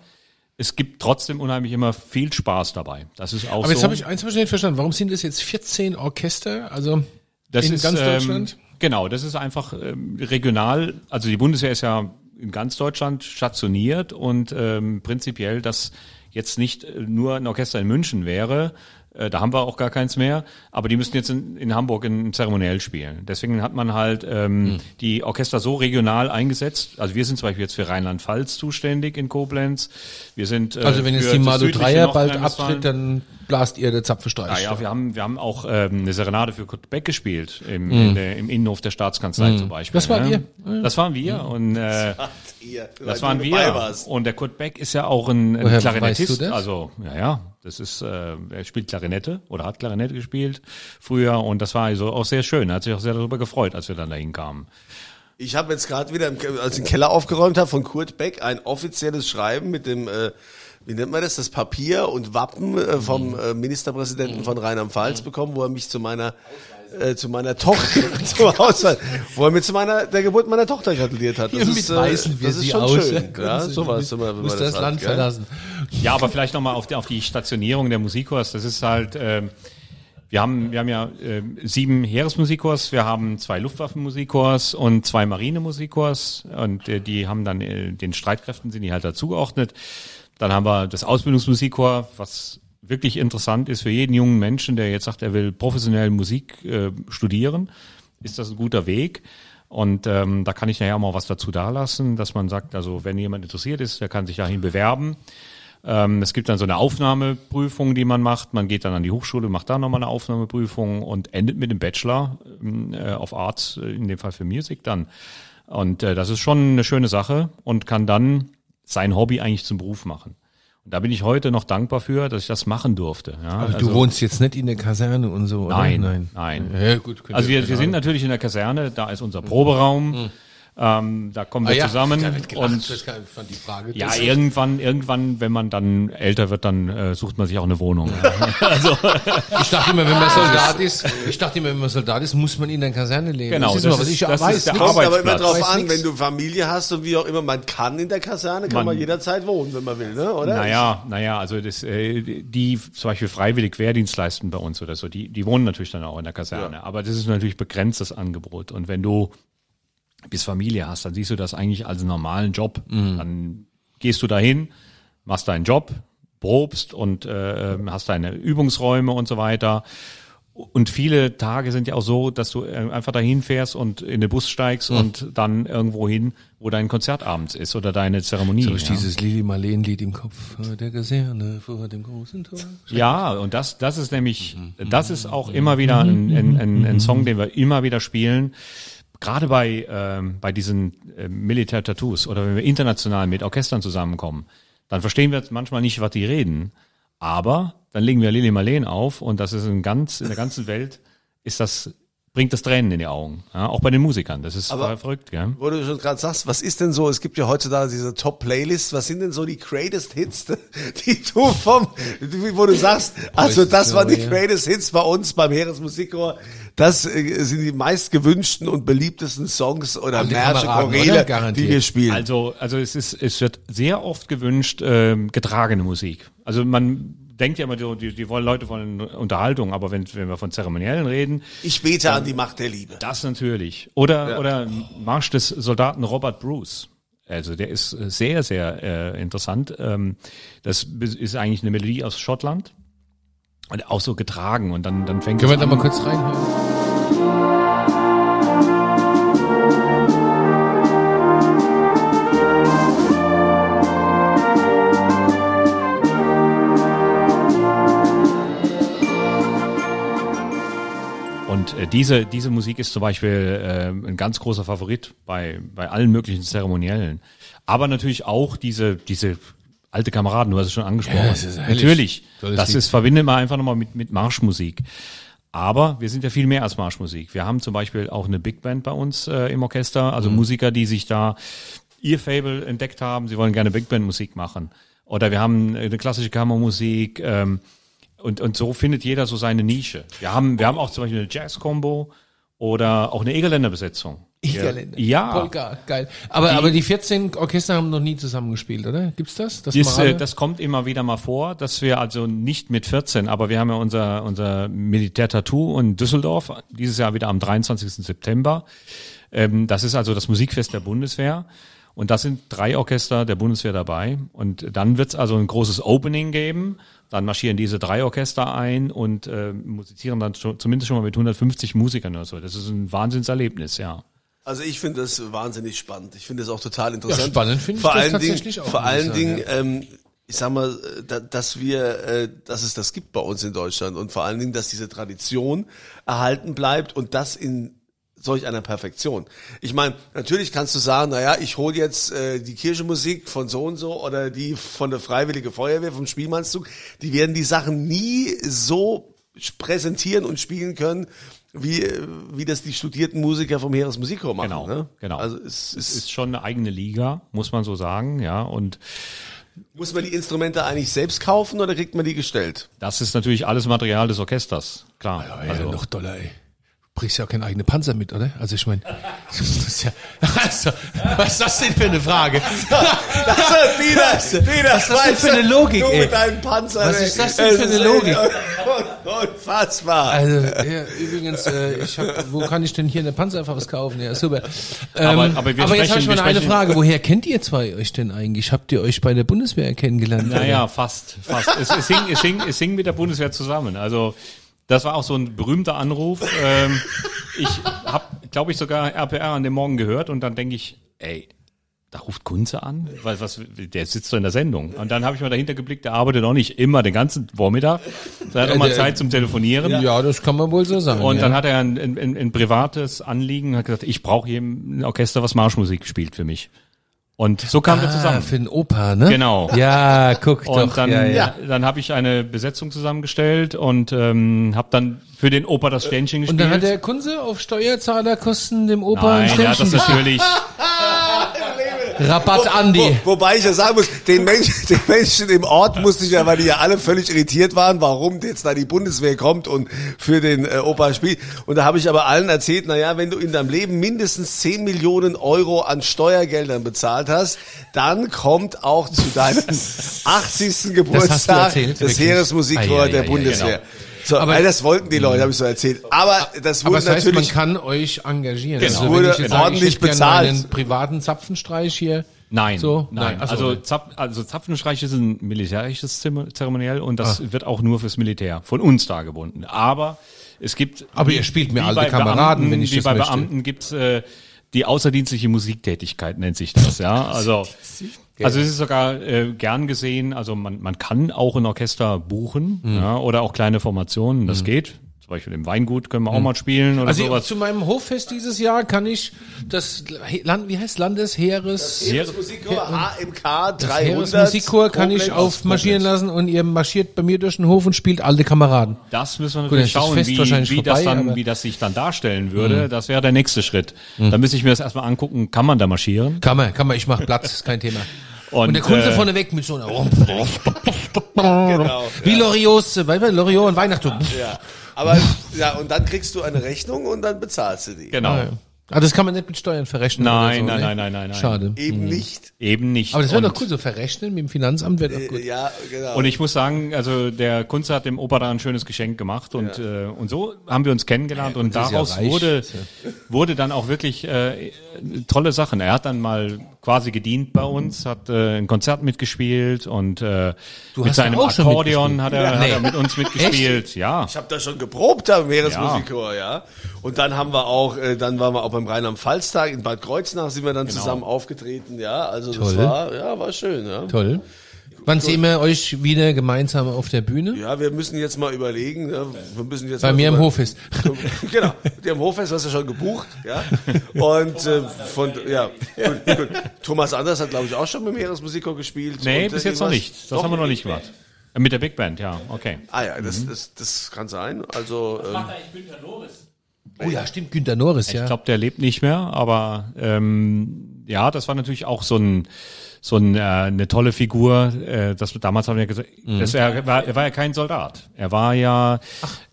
es gibt trotzdem unheimlich immer viel Spaß dabei. Das ist auch Aber so. jetzt habe ich eins hab ich nicht verstanden. Warum sind es jetzt 14 Orchester? Also Das in ist, ganz ähm, Deutschland? Genau, das ist einfach ähm, regional. Also die Bundeswehr ist ja in ganz Deutschland stationiert und ähm, prinzipiell, dass jetzt nicht äh, nur ein Orchester in München wäre, äh, da haben wir auch gar keins mehr, aber die müssten jetzt in, in Hamburg in Zeremoniell spielen. Deswegen hat man halt ähm, Hm. die Orchester so regional eingesetzt. Also wir sind zum Beispiel jetzt für Rheinland-Pfalz zuständig in Koblenz. Wir sind äh, Also wenn jetzt die das Malu südliche Dreier bald abtritt, dann blast ihr der Zapfenstreich. Ja, ja, wir haben, wir haben auch ähm, eine Serenade für Kurt Beck gespielt im, in der, im Innenhof der Staatskanzlei zum Beispiel. Das wart ne? ihr? Das waren wir und äh, Ihr, weil das waren wir. warst. Und der Kurt Beck ist ja auch ein, ein Woher Klarinettist. weißt du das? Also ja, ja, das ist, äh, er spielt Klarinette oder hat Klarinette gespielt früher und das war also auch sehr schön. Er hat sich auch sehr darüber gefreut, als wir dann dahin kamen. Ich habe jetzt gerade wieder, im, als ich den Keller aufgeräumt habe, von Kurt Beck ein offizielles Schreiben mit dem, äh, wie nennt man das, das Papier und Wappen äh, vom äh, Ministerpräsidenten von Rheinland-Pfalz bekommen, wo er mich zu meiner äh, zu meiner Tochter zum Auswahl, wo er mir zu meiner der Geburt meiner Tochter gratuliert hat. Das ist, äh, weisen wir das ist sie schon aus. schön. Ja, sowas. wenn man- wenn muss man das, hat, Land gell? verlassen. Ja, aber vielleicht nochmal auf die, auf die Stationierung der Musikkurs. Das ist halt, ähm, wir haben, wir haben ja äh, sieben Heeresmusikkurs, wir haben zwei Luftwaffenmusikkurs und zwei Marinemusikkurs und äh, die haben dann äh, den Streitkräften sind die halt dazugeordnet. Dann haben wir das Ausbildungsmusikchor, was wirklich interessant ist für jeden jungen Menschen, der jetzt sagt, er will professionell Musik äh, studieren, ist das ein guter Weg. Und ähm, da kann ich nachher auch mal was dazu dalassen, dass man sagt, also wenn jemand interessiert ist, der kann sich dahin bewerben. Ähm, es gibt dann so eine Aufnahmeprüfung, die man macht. Man geht dann an die Hochschule, macht da nochmal eine Aufnahmeprüfung und endet mit dem Bachelor ähm, äh, auf Arts, äh, in dem Fall für Music dann. Und äh, das ist schon eine schöne Sache und kann dann sein Hobby eigentlich zum Beruf machen. Und da bin ich heute noch dankbar für, dass ich das machen durfte. Ja, Aber also, du wohnst jetzt nicht in der Kaserne und so, oder? Nein, nein. nein. Ja, gut, Also wir, wir sind natürlich in der Kaserne, da ist unser Proberaum, ähm, da kommen wir Ah ja, zusammen gelacht, und das kann- fand die Frage. ja, irgendwann, irgendwann, wenn man dann älter wird, dann äh, sucht man sich auch eine Wohnung. Ich dachte immer, wenn man Soldat ist, ich dachte immer, wenn man Soldat ist, muss man in der Kaserne leben. Genau, das ist das mal, was ist- ich das weiß. ist der. Kommt aber immer drauf an, nix. wenn du Familie hast und wie auch immer, man kann in der Kaserne, kann man, Man- jederzeit wohnen, wenn man will, ne? oder? Naja, naja, also das, äh, die zum Beispiel freiwillig Wehrdienst leisten bei uns oder so, die, die wohnen natürlich dann auch in der Kaserne. Aber das ist natürlich begrenztes Angebot. Und wenn du bis Familie hast, dann siehst du das eigentlich als normalen Job. Dann gehst du dahin, machst deinen Job, probst und äh, hast deine Übungsräume und so weiter. Und viele Tage sind ja auch so, dass du äh, einfach dahin fährst und in den Bus steigst und dann irgendwo hin, wo dein Konzert abends ist oder deine Zeremonie. So ist ja. dieses Lili Marleen Lied im Kopf vor der Kaserne vor dem großen Tor. Ja, und das, das ist nämlich, das ist auch immer wieder ein, ein, ein, ein Song, den wir immer wieder spielen. Gerade bei, ähm, bei diesen äh, Militär-Tattoos oder wenn wir international mit Orchestern zusammenkommen, dann verstehen wir manchmal nicht, was die reden. Aber dann legen wir Lili Marleen auf und das ist in ganz, in der ganzen Welt ist das bringt das Tränen in die Augen. Ja, auch bei den Musikern. Das ist Aber- verrückt, gell? Wo du schon gerade sagst, was ist denn so, es gibt ja heutzutage diese Top-Playlist, was sind denn so die greatest Hits, die du vom, wo du sagst, also das waren die greatest Hits bei uns beim Heeresmusikchor, das äh, sind die meist gewünschten und beliebtesten Songs oder Märsche? Choräle, die Garantiert. wir spielen. Also, also es ist, es wird sehr oft gewünscht, ähm, getragene Musik. Also man denkt ja immer, die, die, die wollen, Leute wollen Unterhaltung, aber wenn, wenn wir von Zeremoniellen reden, ich bete an die Macht der Liebe. das natürlich. Oder, oder Marsch des Soldaten Robert Bruce. Also der ist sehr, sehr äh, interessant. Ähm, das ist eigentlich eine Melodie aus Schottland. Und auch so getragen und dann, dann fängt Können wir da mal kurz reinhören? Und äh, diese, diese Musik ist zum Beispiel äh, ein ganz großer Favorit bei, bei allen möglichen Zeremoniellen. Aber natürlich auch diese, diese alte Kameraden, du hast es schon angesprochen. Ja, das ist herrlich. natürlich. Tolles Das Lied. ist, verbindet man einfach nochmal mit, mit Marschmusik. Aber wir sind ja viel mehr als Marschmusik. Wir haben zum Beispiel auch eine Big Band bei uns äh, im Orchester, also Mhm. Musiker, die sich da ihr Fable entdeckt haben, sie wollen gerne Big Band Musik machen. Oder wir haben eine klassische Kammermusik, ähm, und, und so findet jeder so seine Nische. Wir haben, wir haben auch zum Beispiel eine Jazz-Combo oder auch eine Egerländer Besetzung. Igerländer. Ja. Polka, geil. Aber, aber die 14 Orchester haben noch nie zusammengespielt, oder? Gibt's das? Das, alle? äh, das kommt immer wieder mal vor, dass wir also nicht mit 14, aber wir haben ja unser, unser Militär-Tattoo in Düsseldorf, dieses Jahr wieder am 23. September. Ähm, das ist also das Musikfest der Bundeswehr. Und da sind drei Orchester der Bundeswehr dabei. Und dann wird es also ein großes Opening geben. Dann marschieren diese drei Orchester ein und äh, musizieren dann schon, zumindest schon mal mit 150 Musikern oder so. Das ist ein Wahnsinnserlebnis, ja. Also ich finde das wahnsinnig spannend. Ich finde das auch total interessant. spannend finde ich vor das allen tatsächlich Dingen, auch, Vor allen Dingen, ähm, ich sag mal, äh, da, dass wir, äh, dass es das gibt bei uns in Deutschland und vor allen Dingen, dass diese Tradition erhalten bleibt und das in solch einer Perfektion. Ich meine, natürlich kannst du sagen, naja, ich hole jetzt äh, die Kirchenmusik von so und so oder die von der Freiwillige Feuerwehr, vom Spielmannszug, die werden die Sachen nie so präsentieren und spielen können, wie, äh, wie das die studierten Musiker vom Heeresmusikchor machen. Genau, ne? genau. Also es, Es es ist schon eine eigene Liga, muss man so sagen, ja. Und muss man die Instrumente eigentlich selbst kaufen oder kriegt man die gestellt? Das ist natürlich alles Material des Orchesters, klar. Ja, also, noch doller, ey. Du bringst ja auch keinen eigenen Panzer mit, oder? Also ich meine, das ja, also, was ist das denn für eine Frage? Peter, Peter, Was ist das denn für eine Logik, du ey? mit deinem Panzer. Was ey. ist das denn für eine Logik? Unfassbar. Also, ja, übrigens, äh, ich hab, wo kann ich denn hier eine Panzerfaust kaufen? Ja, super. Ähm, Aber- aber wir jetzt sprechen- habe ich mal eine Frage. Woher kennt ihr zwei euch denn eigentlich? Habt ihr euch bei der Bundeswehr kennengelernt? naja, fast, fast. es, es, hing, es, hing, es hing mit der Bundeswehr zusammen. Also das war auch so ein berühmter Anruf. Ähm, ich habe, glaube ich, sogar RPR an dem Morgen gehört und dann denke ich, ey, da ruft Kunze an, weil was, der sitzt so in der Sendung. Und dann habe ich mal dahinter geblickt, der arbeitet auch nicht immer den ganzen Vormittag. Der hat auch mal der- Zeit zum Telefonieren. Ja, das kann man wohl so sagen. Und ja. dann hat er ein, ein, ein, ein privates Anliegen und hat gesagt, ich brauche hier ein Orchester, was Marschmusik spielt für mich. Und so kamen wir Ah, zusammen. für den Opa, ne? Genau. Ja, guck Und doch. dann, ja, ja. dann habe ich eine Besetzung zusammengestellt und ähm, habe dann für den Opa das Ständchen Und gespielt. dann hat der Kunze auf Steuerzahlerkosten dem Opa ein Nein, der hat das Ständchen natürlich. Rabatt Andi. Wo, wobei ich ja sagen muss, den Menschen, den Menschen im Ort musste ich ja, weil die ja alle völlig irritiert waren, warum jetzt da die Bundeswehr kommt und für den äh, Opa spielt. Und da habe ich aber allen erzählt, na ja, wenn du in deinem Leben mindestens 10 Millionen Euro an Steuergeldern bezahlt hast, dann kommt auch zu deinem 80. Geburtstag erzählt, das? Heeresmusikchor Ah, ja, der ja, ja, Bundeswehr. genau. So, Aber- weil das wollten die Leute, habe ich so erzählt. Aber das wurde Aber das heißt, man natürlich kann euch engagieren. Genau. wenn Wurde ich jetzt sage, ordentlich ich hätte gerne bezahlt. einen privaten Zapfenstreich hier. Nein, So? nein. Nein, also, okay. Zap, also Zapfenstreich ist ein militärisches Zeremoniell und das Ah. wird auch nur fürs Militär von uns dargebunden. Aber es gibt. Aber ihr spielt mir alte Kameraden, Beamten, wenn ich wie das bei möchte. Beamten gibt's äh, die außerdienstliche Musiktätigkeit nennt sich das, ja. Also also es ist sogar äh, gern gesehen. Also man man kann auch ein Orchester buchen Mhm. ja, oder auch kleine Formationen. Das geht. Zum Beispiel im Weingut können wir auch mal spielen oder Also sowas. zu meinem Hoffest dieses Jahr kann ich das Land, wie heißt Landesheeres? Heeresmusikchor HMK Das 300. Heeresmusikchor kann ich aufmarschieren lassen und ihr marschiert bei mir durch den Hof und spielt alte Kameraden. Das müssen wir Gut, natürlich ist schauen, wie, wie, das vorbei, dann, aber- wie das sich dann darstellen würde. Das wäre der nächste Schritt. Da müsste ich mir das erstmal angucken, kann man da marschieren? Kann man, kann man, ich mach Platz, ist kein Thema. Und, Und, der Kunde äh, vorne weg mit so einer Genau. Wie äh, weißt du, Loriot und Weihnachten. Ja. Aber, ja, und dann kriegst du eine Rechnung und dann bezahlst du die. Genau. Ah, das kann man nicht mit Steuern verrechnen. Nein, oder so, nein, ne? nein, nein, nein, nein. Schade. Eben nicht. Eben nicht. Aber das wäre Und- doch cool, so verrechnen mit dem Finanzamt wäre doch gut. Ja, genau. Und ich muss sagen, also der Kunze hat dem Opa da ein schönes Geschenk gemacht und äh, und so haben wir uns kennengelernt und ja daraus reich. wurde wurde dann auch wirklich äh, tolle Sachen. Er hat dann mal quasi gedient bei uns, hat äh, ein Konzert mitgespielt und äh, mit ja seinem Akkordeon hat er, Ja. hat Nee. er mit uns mitgespielt. Ja. Ich habe da schon geprobt am Meeresmusikchor, ja. Und dann haben wir auch, äh, dann waren wir auch beim Rheinland-Pfalz-Tag in Bad Kreuznach, sind wir dann zusammen aufgetreten, ja. Also das Toll. war, ja, war schön, ja. Toll. Wann sehen wir euch wieder gemeinsam auf der Bühne? Ja, wir müssen jetzt mal überlegen, ne? wir müssen jetzt Bei mal mir im Hofest. genau, der im Hoffest hast du schon gebucht, ja. Und äh, von ja, gut, gut. Thomas Anders hat glaube ich auch schon mit dem Meeresmusikchor gespielt. Nee, Und, bis jetzt noch nicht. Das Doch? haben wir noch nicht gemacht. Mit der Big Band, ja, okay. Ah ja, das, das, das kann sein. Also ähm, Oh ja, stimmt, Günter Norris, ja. Ich glaube, der lebt nicht mehr, aber ähm, ja, das war natürlich auch so ein so ein, äh, eine tolle Figur. Äh, das damals haben wir gesagt, Mhm. das, er, war, er war ja kein Soldat. Er war ja,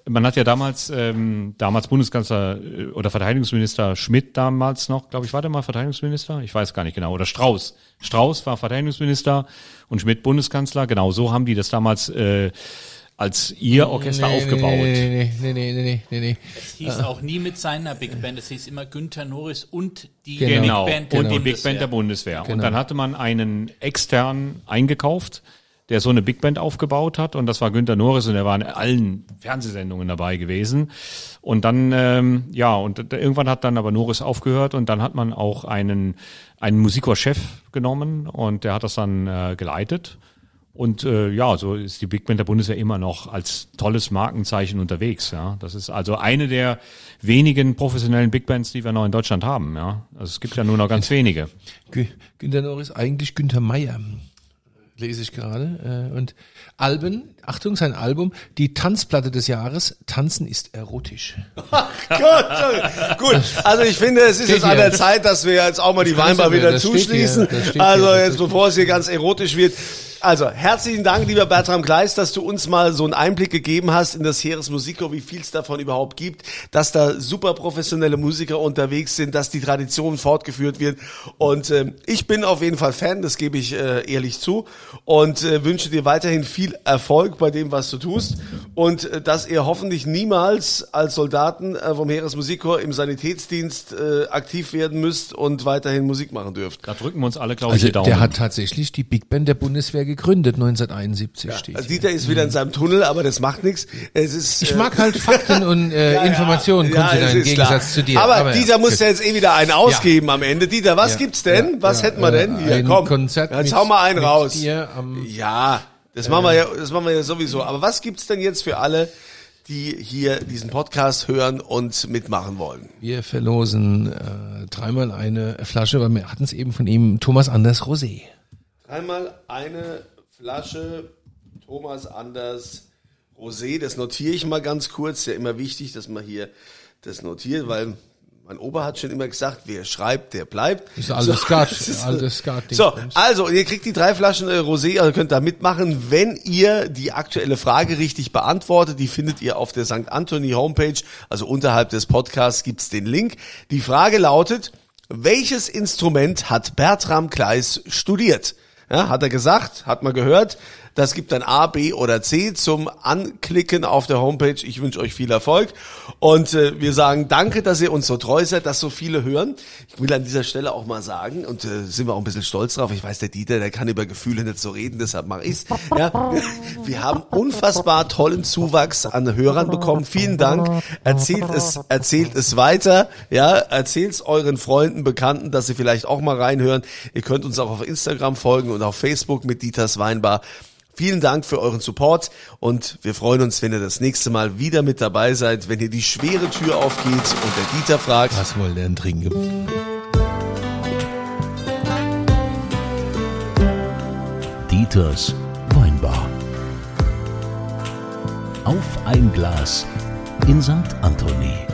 man hat ja damals ähm, damals Bundeskanzler äh, oder Verteidigungsminister Schmidt damals noch, glaube ich, war der mal Verteidigungsminister? Ich weiß gar nicht genau. Oder Strauß. Strauß war Verteidigungsminister und Schmidt Bundeskanzler. Genau so haben die das damals äh, als ihr Orchester Nee, aufgebaut. Nee, nee, nee, nee, nee, nee, nee. Es hieß auch nie mit seiner Big Band, es hieß immer Günther Norris und die Genau, Big Band der und die Big Bundeswehr. Band der Bundeswehr. Und Genau. dann hatte man einen extern eingekauft, der so eine Big Band aufgebaut hat und das war Günter Norris und er war in allen Fernsehsendungen dabei gewesen. Und dann, ähm, ja, und irgendwann hat dann aber Norris aufgehört und dann hat man auch einen, einen Musikchorchef genommen und der hat das dann äh, geleitet. Und äh, ja, so ist die Big Band der Bundeswehr immer noch als tolles Markenzeichen unterwegs. Ja, das ist also eine der wenigen professionellen Big Bands, die wir noch in Deutschland haben. Ja, also es gibt ja nur noch ganz wenige. Gü- Günter Norris, eigentlich Günter Meier, lese ich gerade. Äh, Und Alben, Achtung, sein Album, die Tanzplatte des Jahres, Tanzen ist erotisch. Gut, sorry. gut. Also ich finde, es ist Steht jetzt an der Zeit, dass wir jetzt auch mal die Weinbar wieder hier, zuschließen. Also hier, das jetzt, bevor es hier ganz erotisch wird. Also herzlichen Dank, lieber Bertram Kleist, dass du uns mal so einen Einblick gegeben hast in das Heeresmusikchor, wie viel es davon überhaupt gibt, dass da super professionelle Musiker unterwegs sind, dass die Tradition fortgeführt wird. Und ähm, ich bin auf jeden Fall Fan, das gebe ich äh, ehrlich zu. Und äh, wünsche dir weiterhin viel Erfolg bei dem, was du tust. Und äh, dass ihr hoffentlich niemals als Soldaten äh, vom Heeresmusikchor im Sanitätsdienst äh, aktiv werden müsst und weiterhin Musik machen dürft. Da drücken wir uns alle, glaube ich, Also die Daumen. der hat tatsächlich die Big Band der Bundeswehr gegründet, 1971 steht Also hier. Dieter ist wieder in seinem Tunnel, aber das macht nichts. Es ist, Ich äh, mag halt Fakten und äh, ja, ja. Informationen, Ja, ja, im Gegensatz klar. zu dir. Aber, ja, Dieter muss ja jetzt eh wieder einen ausgeben am Ende. Dieter, was Ja, gibt's denn? ja, was ja, hätten wir äh, denn? Hier, ein komm. Konzert jetzt mit- hau mal einen raus. ja, das machen wir ja, das machen wir ja sowieso. Aber was gibt's denn jetzt für alle, die hier diesen Podcast hören und mitmachen wollen? Wir verlosen äh, dreimal eine Flasche, weil wir hatten es eben von ihm, Thomas Anders Rosé. Einmal eine Flasche Thomas Anders Rosé, das notiere ich mal ganz kurz, ja immer wichtig, dass man hier das notiert, weil mein Opa hat schon immer gesagt, wer schreibt, der bleibt. Das ist altes Skat, das ist- altes Skat. So, also ihr kriegt die drei Flaschen äh, Rosé, also könnt da mitmachen, wenn ihr die aktuelle Frage richtig beantwortet. Die findet ihr auf der St. Anthony Homepage, also unterhalb des Podcasts gibt's den Link. Die Frage lautet, welches Instrument hat Bertram Kleis studiert? Ja, hat er gesagt, hat man gehört. Das gibt dann A, B oder C zum Anklicken auf der Homepage. Ich wünsche euch viel Erfolg. Und äh, wir sagen danke, dass ihr uns so treu seid, dass so viele hören. Ich will an dieser Stelle auch mal sagen, und äh, sind wir auch ein bisschen stolz drauf, ich weiß, der Dieter, der kann über Gefühle nicht so reden, deshalb mache ich's. Ja, wir haben unfassbar tollen Zuwachs an Hörern bekommen. Vielen Dank. Erzählt es, erzählt es weiter. Ja, erzählt's euren Freunden, Bekannten, dass sie vielleicht auch mal reinhören. Ihr könnt uns auch auf Instagram folgen und auf Facebook mit Dieters Weinbar. Vielen Dank für euren Support und wir freuen uns, wenn ihr das nächste Mal wieder mit dabei seid, wenn hier die schwere Tür aufgeht und der Dieter fragt, Was wollt ihr denn trinken? Dieters Weinbar. Auf ein Glas in St. Anthony.